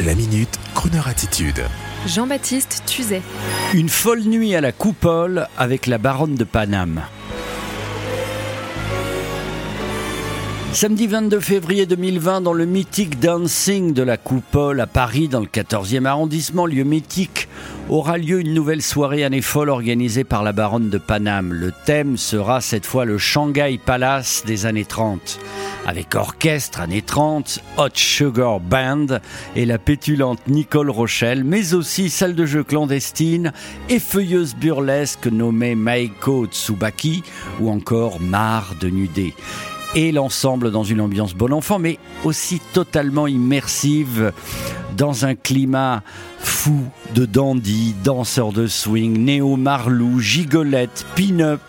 La minute, Kroneur attitude. Jean-Baptiste Tuzet. Une folle nuit à la coupole avec la baronne de Paname. Samedi 22 février 2020, dans le mythique Dancing de la Coupole à Paris, dans le 14e arrondissement, lieu mythique, aura lieu une nouvelle soirée année folle organisée par la baronne de Paname. Le thème sera cette fois le Shanghai Palace des années 30. Avec orchestre années 30, Hot Sugar Band et la pétulante Nicole Rochelle, mais aussi salle de jeu clandestine et feuilleuse burlesque nommée Maiko Tsubaki ou encore Mar de Nudé et l'ensemble dans une ambiance bon enfant, mais aussi totalement immersive dans un climat fou de dandy, danseurs de swing, néo-marlou, gigolette, pin-up.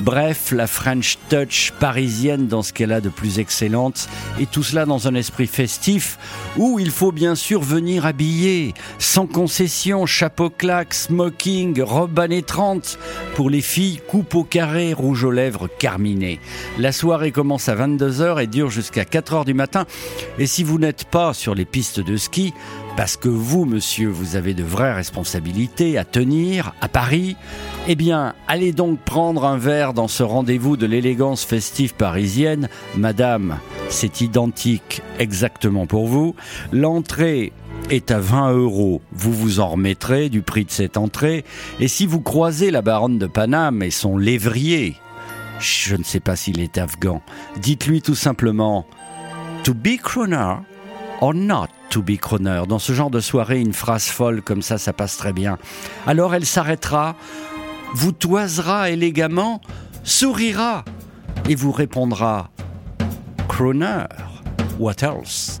Bref, la French touch parisienne dans ce qu'elle a de plus excellente, et tout cela dans un esprit festif où il faut bien sûr venir habiller, sans concession, chapeau claque, smoking, robe années 30, pour les filles, coupe au carré, rouge aux lèvres, carminé. La soirée commence à 22h et dure jusqu'à 4h du matin, et si vous n'êtes pas sur les pistes de ski, parce que vous, monsieur, vous avez de vraies responsabilités à tenir à Paris, eh bien, allez donc prendre un verre dans ce rendez-vous de l'élégance festive parisienne. Madame, c'est identique exactement pour vous. L'entrée est à 20 euros. Vous vous en remettrez du prix de cette entrée. Et si vous croisez la baronne de Paname et son lévrier, je ne sais pas s'il est afghan, dites-lui tout simplement To be croner or not to be croner. Dans ce genre de soirée, une phrase folle comme ça, ça passe très bien. Alors elle s'arrêtera, vous toisera élégamment, sourira et vous répondra Croner, what else?